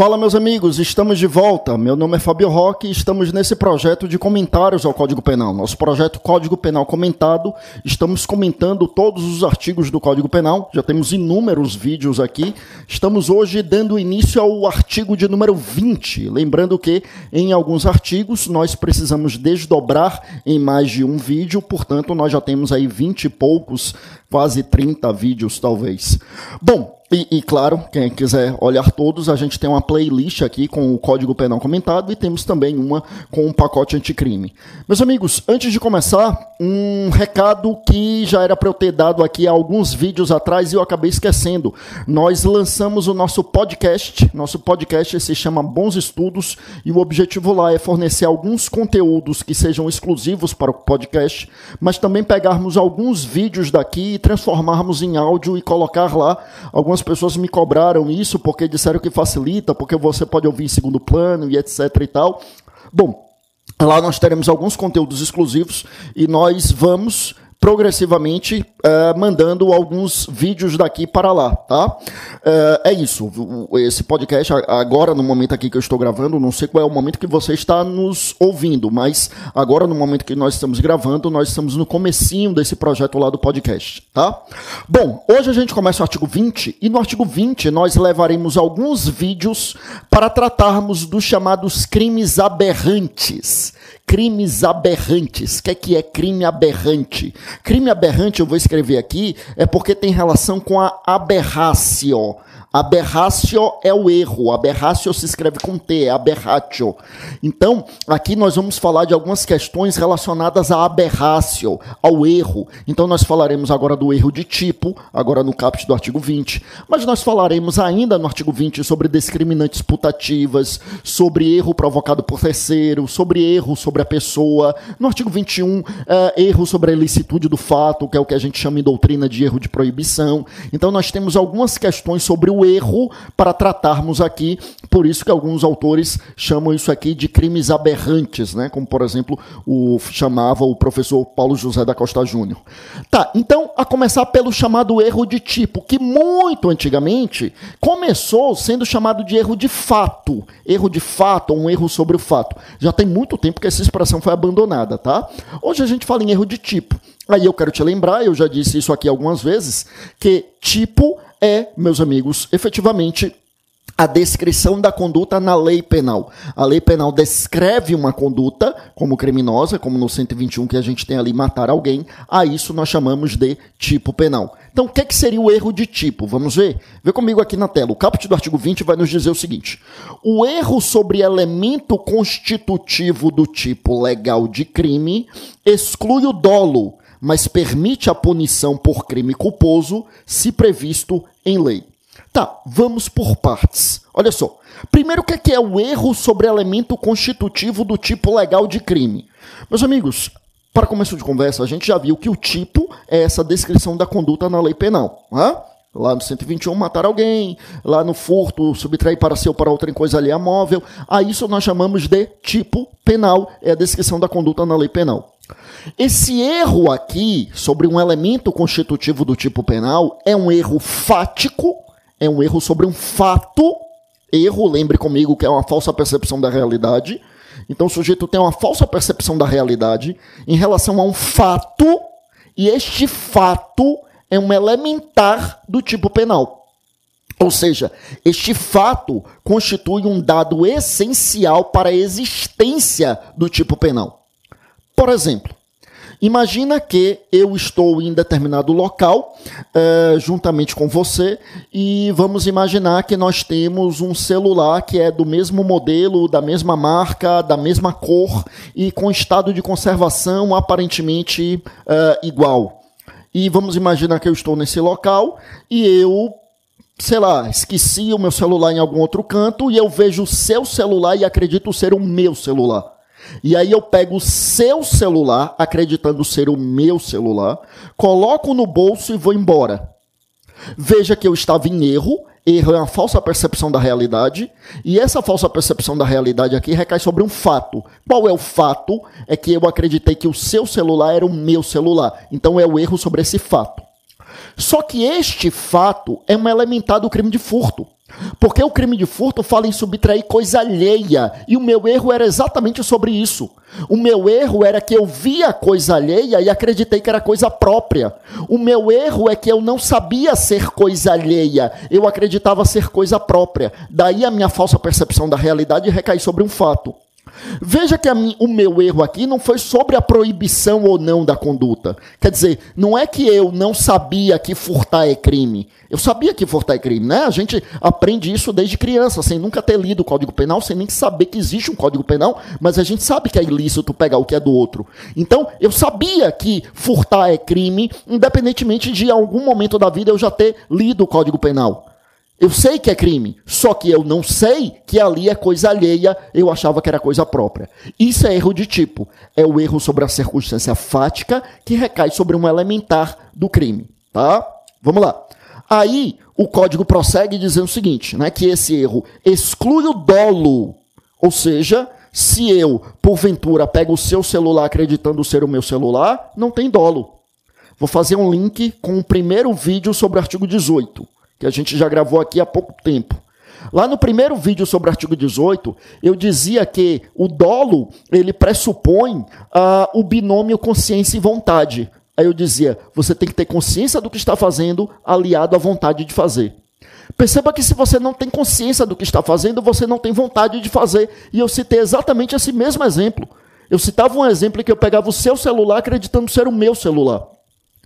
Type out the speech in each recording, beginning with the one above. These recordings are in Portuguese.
Fala, meus amigos, estamos de volta. Meu nome é Fabio Roque e estamos nesse projeto de comentários ao Código Penal. Nosso projeto Código Penal Comentado. Estamos comentando todos os artigos do Código Penal. Já temos inúmeros vídeos aqui. Estamos hoje dando início ao artigo de número 20. Lembrando que em alguns artigos nós precisamos desdobrar em mais de um vídeo, portanto, nós já temos aí 20 e poucos, quase 30 vídeos, talvez. Bom, e, e, claro, quem quiser olhar todos, a gente tem uma playlist aqui com o Código Penal comentado e temos também uma com um pacote anticrime. Meus amigos, antes de começar, um recado que já era para eu ter dado aqui há alguns vídeos atrás e eu acabei esquecendo. Nós lançamos o nosso podcast. Nosso podcast se chama Bons Estudos e o objetivo lá é fornecer alguns conteúdos que sejam exclusivos para o podcast, mas também pegarmos alguns vídeos daqui e transformarmos em áudio e colocar lá algumas algumas pessoas me cobraram isso porque disseram que facilita, porque você pode ouvir em segundo plano e etc e tal. Bom, lá nós teremos alguns conteúdos exclusivos e nós vamos progressivamente uh, mandando alguns vídeos daqui para lá, tá? Uh, é isso. Esse podcast, agora no momento aqui que eu estou gravando, não sei qual é o momento que você está nos ouvindo, mas agora no momento que nós estamos gravando, nós estamos no comecinho desse projeto lá do podcast, tá? Bom, hoje a gente começa o artigo 20 e no artigo 20 nós levaremos alguns vídeos para tratarmos dos chamados crimes aberrantes crimes aberrantes. O que é, que é crime aberrante? Crime aberrante, eu vou escrever aqui, é porque tem relação com a aberrácio. Aberratio é o erro. Aberratio se escreve com T, é aberratio. Então, aqui nós vamos falar de algumas questões relacionadas à aberratio, ao erro. Então, nós falaremos agora do erro de tipo, agora no caput do artigo 20. Mas nós falaremos ainda no artigo 20 sobre discriminantes putativas, sobre erro provocado por terceiro, sobre erro sobre a pessoa. No artigo 21, uh, eh, erro sobre a ilicitude do fato, que é o que a gente chama em doutrina de erro de proibição. Então, nós temos algumas questões sobre o erro para tratarmos aqui, por isso que alguns autores chamam isso aqui de crimes aberrantes, né? como por exemplo o chamava o professor Paulo José da Costa Júnior. Tá, então a começar pelo chamado erro de tipo, que muito antigamente começou sendo chamado de erro de fato, erro de fato, um erro sobre o fato. Já tem muito tempo que essa expressão foi abandonada, tá? Hoje a gente fala em erro de tipo. Aí eu quero te lembrar, eu já disse isso aqui algumas vezes, que tipo é, meus amigos, efetivamente a descrição da conduta na lei penal. A lei penal descreve uma conduta como criminosa, como no 121 que a gente tem ali matar alguém, a isso nós chamamos de tipo penal. Então, o que, é que seria o erro de tipo? Vamos ver? Vê comigo aqui na tela. O caput do artigo 20 vai nos dizer o seguinte: o erro sobre elemento constitutivo do tipo legal de crime exclui o dolo mas permite a punição por crime culposo se previsto em lei. Tá, vamos por partes. Olha só. Primeiro, o que é, é o erro sobre elemento constitutivo do tipo legal de crime? Meus amigos, para começo de conversa, a gente já viu que o tipo é essa descrição da conduta na lei penal. Né? Lá no 121, matar alguém. Lá no furto, subtrair para si ou para outra coisa ali móvel. A isso nós chamamos de tipo penal. É a descrição da conduta na lei penal. Esse erro aqui, sobre um elemento constitutivo do tipo penal, é um erro fático, é um erro sobre um fato. Erro, lembre comigo que é uma falsa percepção da realidade. Então o sujeito tem uma falsa percepção da realidade em relação a um fato, e este fato é um elementar do tipo penal. Ou seja, este fato constitui um dado essencial para a existência do tipo penal. Por exemplo, imagina que eu estou em determinado local, uh, juntamente com você, e vamos imaginar que nós temos um celular que é do mesmo modelo, da mesma marca, da mesma cor e com estado de conservação aparentemente uh, igual. E vamos imaginar que eu estou nesse local e eu sei lá, esqueci o meu celular em algum outro canto e eu vejo o seu celular e acredito ser o meu celular. E aí eu pego o seu celular, acreditando ser o meu celular, coloco no bolso e vou embora. Veja que eu estava em erro, erro é uma falsa percepção da realidade, e essa falsa percepção da realidade aqui recai sobre um fato. Qual é o fato? É que eu acreditei que o seu celular era o meu celular. Então é o erro sobre esse fato. Só que este fato é um elementar do crime de furto. Porque o crime de furto fala em subtrair coisa alheia. E o meu erro era exatamente sobre isso. O meu erro era que eu via coisa alheia e acreditei que era coisa própria. O meu erro é que eu não sabia ser coisa alheia. Eu acreditava ser coisa própria. Daí a minha falsa percepção da realidade recai sobre um fato. Veja que mim, o meu erro aqui não foi sobre a proibição ou não da conduta. Quer dizer, não é que eu não sabia que furtar é crime. Eu sabia que furtar é crime, né? A gente aprende isso desde criança, sem nunca ter lido o Código Penal, sem nem saber que existe um Código Penal, mas a gente sabe que é ilícito pegar o que é do outro. Então, eu sabia que furtar é crime, independentemente de algum momento da vida eu já ter lido o Código Penal. Eu sei que é crime, só que eu não sei que ali é coisa alheia, eu achava que era coisa própria. Isso é erro de tipo. É o erro sobre a circunstância fática que recai sobre um elementar do crime, tá? Vamos lá. Aí o código prossegue dizendo o seguinte, né, que esse erro exclui o dolo. Ou seja, se eu, porventura, pego o seu celular acreditando ser o meu celular, não tem dolo. Vou fazer um link com o primeiro vídeo sobre o artigo 18 que a gente já gravou aqui há pouco tempo. Lá no primeiro vídeo sobre o artigo 18, eu dizia que o dolo ele pressupõe uh, o binômio consciência e vontade. Aí eu dizia, você tem que ter consciência do que está fazendo, aliado à vontade de fazer. Perceba que se você não tem consciência do que está fazendo, você não tem vontade de fazer. E eu citei exatamente esse mesmo exemplo. Eu citava um exemplo em que eu pegava o seu celular acreditando ser o meu celular.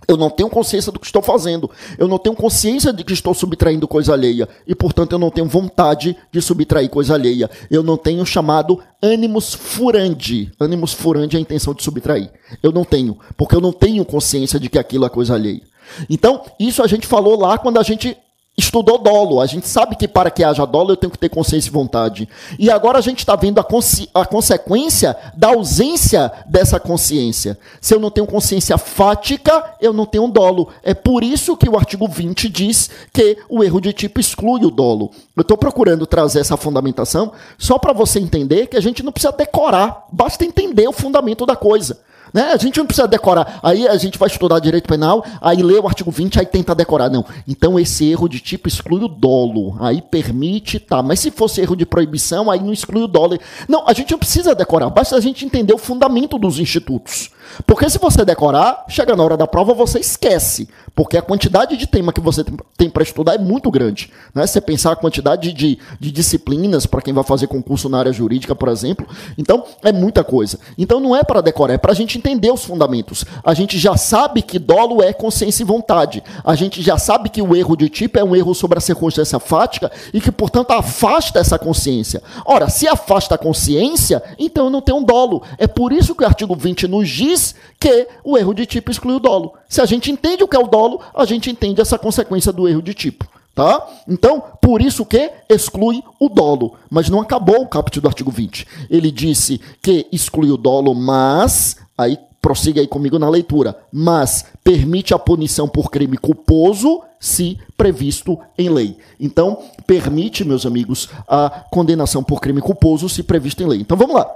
Eu não tenho consciência do que estou fazendo. Eu não tenho consciência de que estou subtraindo coisa alheia. E, portanto, eu não tenho vontade de subtrair coisa alheia. Eu não tenho chamado ânimos furandi. Ânimos furandi é a intenção de subtrair. Eu não tenho. Porque eu não tenho consciência de que aquilo é coisa alheia. Então, isso a gente falou lá quando a gente estudou dolo. A gente sabe que para que haja dolo eu tenho que ter consciência e vontade. E agora a gente está vendo a, a, consequência da ausência dessa consciência. Se eu não tenho consciência fática, eu não tenho dolo. É por isso que o artigo 20 diz que o erro de tipo exclui o dolo. Eu estou procurando trazer essa fundamentação só para você entender que a gente não precisa decorar, basta entender o fundamento da coisa. Né? A gente não precisa decorar. Aí a gente vai estudar direito penal, aí lê o artigo 20, aí tenta decorar. Não. Então esse erro de tipo exclui o dolo. Aí permite, tá. Mas se fosse erro de proibição, aí não exclui o dolo. Não, a gente não precisa decorar. Basta a gente entender o fundamento dos institutos. Porque se você decorar, chega na hora da prova, você esquece. Porque a quantidade de tema que você tem para estudar é muito grande. Né? Você pensar a quantidade de, de disciplinas para quem vai fazer concurso na área jurídica, por exemplo. Então, é muita coisa. Então, não é para decorar, é para a gente entender os fundamentos. A gente já sabe que dolo é consciência e vontade. A gente já sabe que o erro de tipo é um erro sobre a circunstância fática e que, portanto, afasta essa consciência. Ora, se afasta a consciência, então não tem um dolo. É por isso que o artigo 20 nos diz diz que o erro de tipo exclui o dolo. Se a gente entende o que é o dolo, a gente entende essa consequência do erro de tipo. Tá? Então, por isso que exclui o dolo. Mas não acabou o caput do artigo 20. Ele disse que exclui o dolo, mas. Aí prossiga aí comigo na leitura. Mas permite a punição por crime culposo se previsto em lei. Então, permite, meus amigos, a condenação por crime culposo se previsto em lei. Então vamos lá.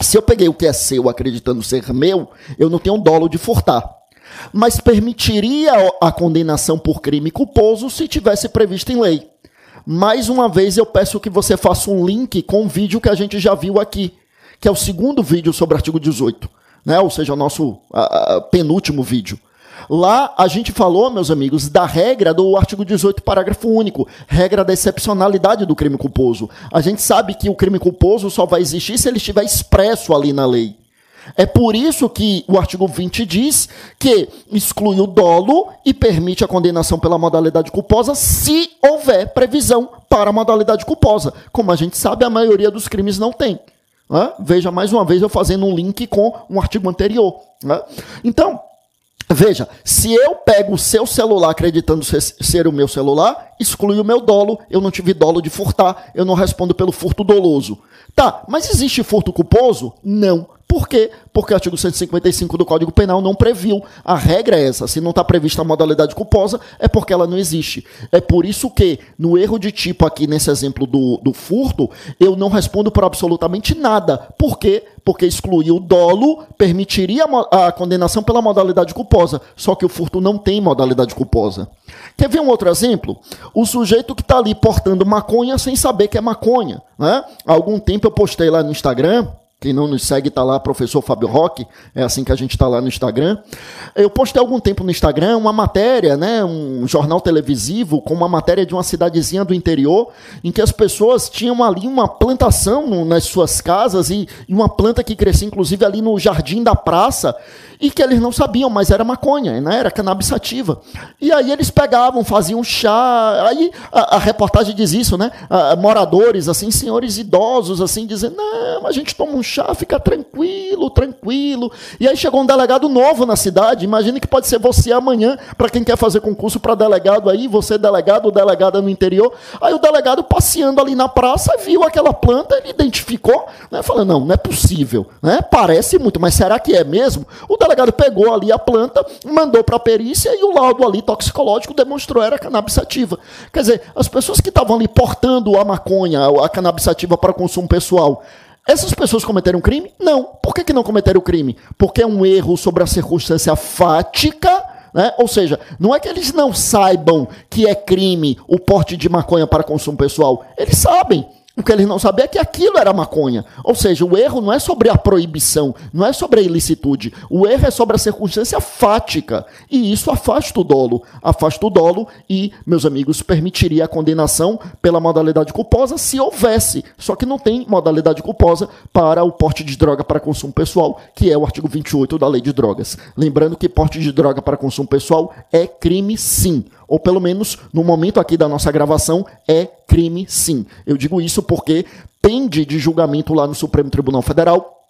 Se eu peguei o que é seu acreditando ser meu, eu não tenho dolo de furtar. Mas permitiria a condenação por crime culposo se tivesse previsto em lei. Mais uma vez eu peço que você faça um link com o vídeo que a gente já viu aqui, que é o segundo vídeo sobre o artigo 18, né? ou seja, o nosso uh, penúltimo vídeo. Lá a gente falou, meus amigos, da regra do artigo 18, parágrafo único, regra da excepcionalidade do crime culposo. A gente sabe que o crime culposo só vai existir se ele estiver expresso ali na lei. É por isso que o artigo 20 diz que exclui o dolo e permite a condenação pela modalidade culposa se houver previsão para a modalidade culposa. Como a gente sabe, a maioria dos crimes não tem. Veja mais uma vez eu fazendo um link com um artigo anterior. Então, Veja, se eu pego o seu celular acreditando ser, ser, o meu celular, exclui o meu dolo, eu não tive dolo de furtar, eu não respondo pelo furto doloso. Tá, mas existe furto culposo? Não. Por quê? Porque o artigo 155 do Código Penal não previu. A regra é essa. Se não está prevista a modalidade culposa, é porque ela não existe. É por isso que, no erro de tipo aqui, nesse exemplo do, do furto, eu não respondo por absolutamente nada. Por quê? Porque excluir o dolo permitiria a, a condenação pela modalidade culposa. Só que o furto não tem modalidade culposa. Quer ver um outro exemplo? O sujeito que está ali portando maconha sem saber que é maconha. Né? Há algum tempo eu postei lá no Instagram quem não nos segue está lá, professor Fábio Roque, é assim que a gente está lá no Instagram. Eu postei algum tempo no Instagram uma matéria, né, um jornal televisivo com uma matéria de uma cidadezinha do interior, em que as pessoas tinham ali uma plantação nas suas casas e, e uma planta que crescia inclusive ali no jardim da praça e que eles não sabiam, mas era maconha, né? era cannabis sativa. E aí eles pegavam, faziam chá. Aí a, a reportagem diz isso, né? A, moradores, assim, senhores idosos, assim, dizendo: não, a gente toma um fica tranquilo, tranquilo. E aí chegou um delegado novo na cidade. Imagine que pode ser você amanhã, para quem quer fazer concurso para delegado aí, você delegado ou delegada no interior. Aí o delegado passeando ali na praça viu aquela planta, ele identificou, né? Falando: não, não é possível, né? Parece muito, mas será que é mesmo? O delegado pegou ali a planta, mandou para a perícia e o laudo ali toxicológico demonstrou era cannabis sativa. Quer dizer, as pessoas que estavam ali portando a maconha, a cannabis sativa para consumo pessoal, essas pessoas cometeram crime? Não. Por que, que não cometeram crime? Porque é um erro sobre a circunstância fática. Né? Ou seja, não é que eles não saibam que é crime o porte de maconha para consumo pessoal. Eles sabem. O que eles não sabiam é que aquilo era maconha. Ou seja, o erro não é sobre a proibição, não é sobre a ilicitude. O erro é sobre a circunstância fática. E isso afasta o dolo. Afasta o dolo e, meus amigos, permitiria a condenação pela modalidade culposa se houvesse. Só que não tem modalidade culposa para o porte de droga para consumo pessoal, que é o artigo 28 da Lei de Drogas. Lembrando que porte de droga para consumo pessoal é crime sim ou pelo menos no momento aqui da nossa gravação, é crime sim. Eu digo isso porque pende de julgamento lá no Supremo Tribunal Federal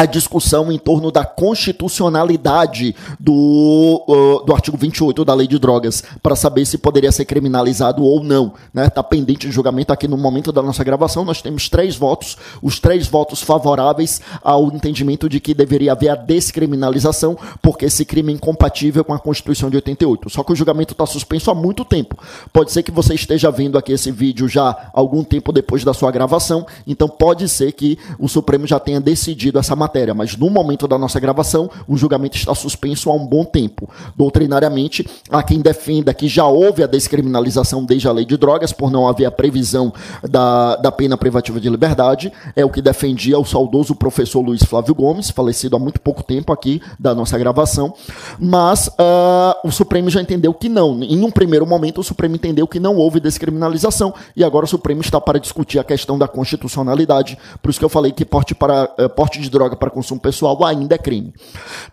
a discussão em torno da constitucionalidade do, uh, do artigo 28 da Lei de Drogas, para saber se poderia ser criminalizado ou não. Está né? Tá pendente de julgamento aqui no momento da nossa gravação. Nós temos três votos, os três votos favoráveis ao entendimento de que deveria haver a descriminalização, porque esse crime é incompatível com a Constituição de 88. Só que o julgamento está suspenso há muito tempo. Pode ser que você esteja vendo aqui esse vídeo já algum tempo depois da sua gravação, então pode ser que o Supremo já tenha decidido essa matéria matéria, mas no momento da nossa gravação, o julgamento está suspenso há um bom tempo. Doutrinariamente, há quem defenda que já houve a descriminalização desde a lei de drogas, por não haver a previsão da, da pena privativa de liberdade, é o que defendia o saudoso professor Luiz Flávio Gomes, falecido há muito pouco tempo aqui da nossa gravação, mas uh, o Supremo já entendeu que não. Em um primeiro momento, o Supremo entendeu que não houve descriminalização e agora o Supremo está para discutir a questão da constitucionalidade, por isso que eu falei que porte, para, uh, porte de droga para consumo pessoal ainda é crime.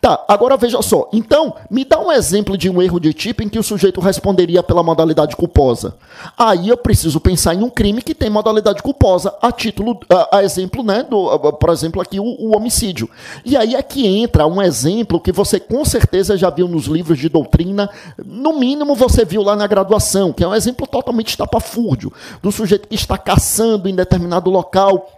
Tá, agora veja só. Então, me dá um exemplo de um erro de tipo em que o sujeito responderia pela modalidade culposa. Aí eu preciso pensar em um crime que tem modalidade culposa, a título, a, a exemplo, né, do, por exemplo, aqui o, o homicídio. E aí é que entra um exemplo que você com certeza já viu nos livros de doutrina, no mínimo você viu lá na graduação, que é um exemplo totalmente estapafúrdio, do sujeito que está caçando em determinado local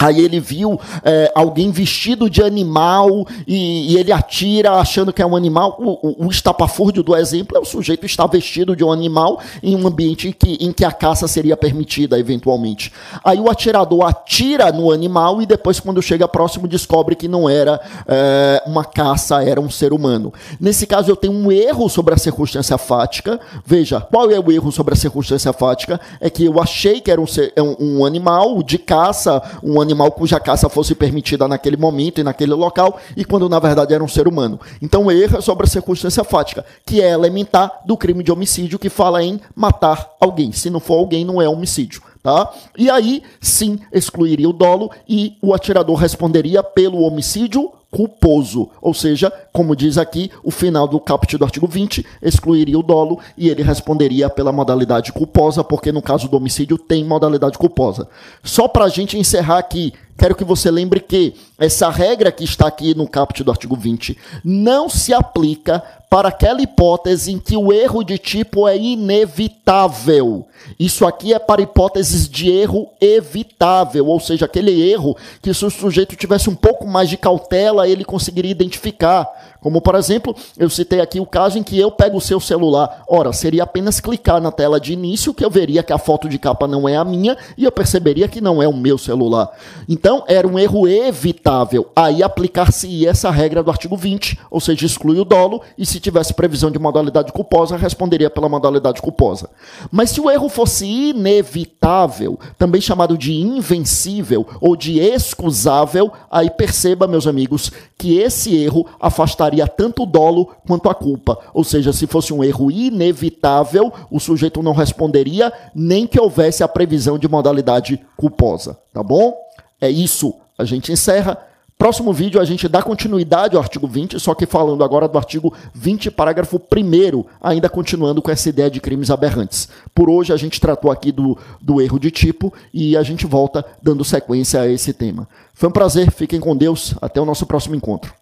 Aí ele viu é, alguém vestido de animal e, e, ele atira achando que é um animal. O, o, o, estapafúrdio do exemplo é o sujeito estar vestido de um animal em um ambiente em que, em que a caça seria permitida eventualmente. Aí o atirador atira no animal e depois, quando chega próximo, descobre que não era é, uma caça, era um ser humano. Nesse caso, eu tenho um erro sobre a circunstância fática. Veja, qual é o erro sobre a circunstância fática? É que eu achei que era um, ser, é um, um animal de caça, um animal animal cuja caça fosse permitida naquele momento e naquele local, e quando na verdade era um ser humano. Então erra sobre a circunstância fática, que é elementar do crime de homicídio, que fala em matar alguém. Se não for alguém, não é homicídio. Tá? E aí, sim, excluiria o dolo e o atirador responderia pelo homicídio culposo. Ou seja, como diz aqui, o final do caput do artigo 20 excluiria o dolo e ele responderia pela modalidade culposa, porque no caso do homicídio tem modalidade culposa. Só para a gente encerrar aqui, quero que você lembre que essa regra que está aqui no caput do artigo 20 não se aplica para aquela hipótese em que o erro de tipo é inevitável. Isso aqui é para hipóteses de erro evitável, ou seja, aquele erro que se o sujeito tivesse um pouco mais de cautela, ele conseguiria identificar. Como, por exemplo, eu citei aqui o caso em que eu pego o seu celular. Ora, seria apenas clicar na tela de início que eu veria que a foto de capa não é a minha e eu perceberia que não é o meu celular. Então, era um erro evitável. Aí aplicar-se essa regra do artigo 20, ou seja, exclui o dolo e se tivesse previsão de modalidade culposa, responderia pela modalidade culposa. Mas se o erro fosse inevitável, também chamado de invencível ou de excusável, aí perceba, meus amigos, que esse erro afastaria tanto o dolo quanto a culpa. Ou seja, se fosse um erro inevitável, o sujeito não responderia nem que houvesse a previsão de modalidade culposa. Tá bom? É isso. A gente encerra. Próximo vídeo a gente dá continuidade ao artigo 20, só que falando agora do artigo 20, parágrafo 1, ainda continuando com essa ideia de crimes aberrantes. Por hoje a gente tratou aqui do, do erro de tipo e a gente volta dando sequência a esse tema. Foi um prazer, fiquem com Deus, até o nosso próximo encontro.